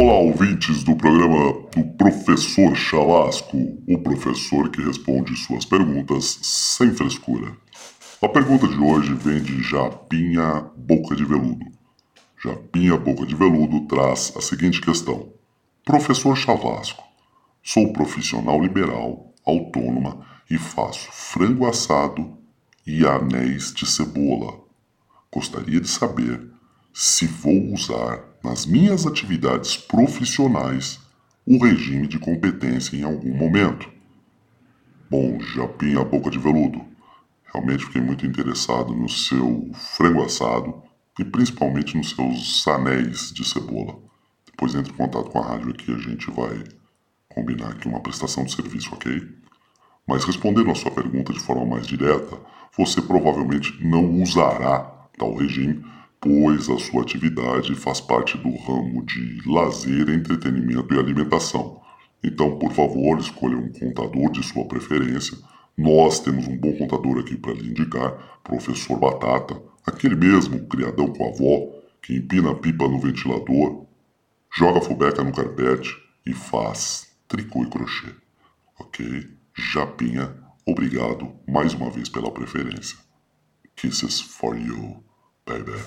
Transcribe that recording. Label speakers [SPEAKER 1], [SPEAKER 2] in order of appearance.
[SPEAKER 1] Olá, ouvintes do programa do Professor Chalasco, o professor que responde suas perguntas sem frescura. A pergunta de hoje vem de Japinha Boca de Veludo. Japinha Boca de Veludo traz a seguinte questão: Professor Chalasco, sou profissional liberal, autônoma e faço frango assado e anéis de cebola. Gostaria de saber se vou usar nas minhas atividades profissionais o regime de competência em algum momento. Bom, Japinha Boca de Veludo, realmente fiquei muito interessado no seu frango assado e principalmente nos seus anéis de cebola. Depois entre em contato com a rádio aqui, a gente vai combinar aqui uma prestação de serviço, ok? Mas respondendo a sua pergunta de forma mais direta, você provavelmente não usará tal regime pois a sua atividade faz parte do ramo de lazer, entretenimento e alimentação. Então, por favor, escolha um contador de sua preferência. Nós temos um bom contador aqui para lhe indicar, professor Batata, aquele mesmo criadão com a avó, que empina a pipa no ventilador, joga fubeca no carpete e faz tricô e crochê. Ok? Japinha, obrigado mais uma vez pela preferência. Kisses for you, baby.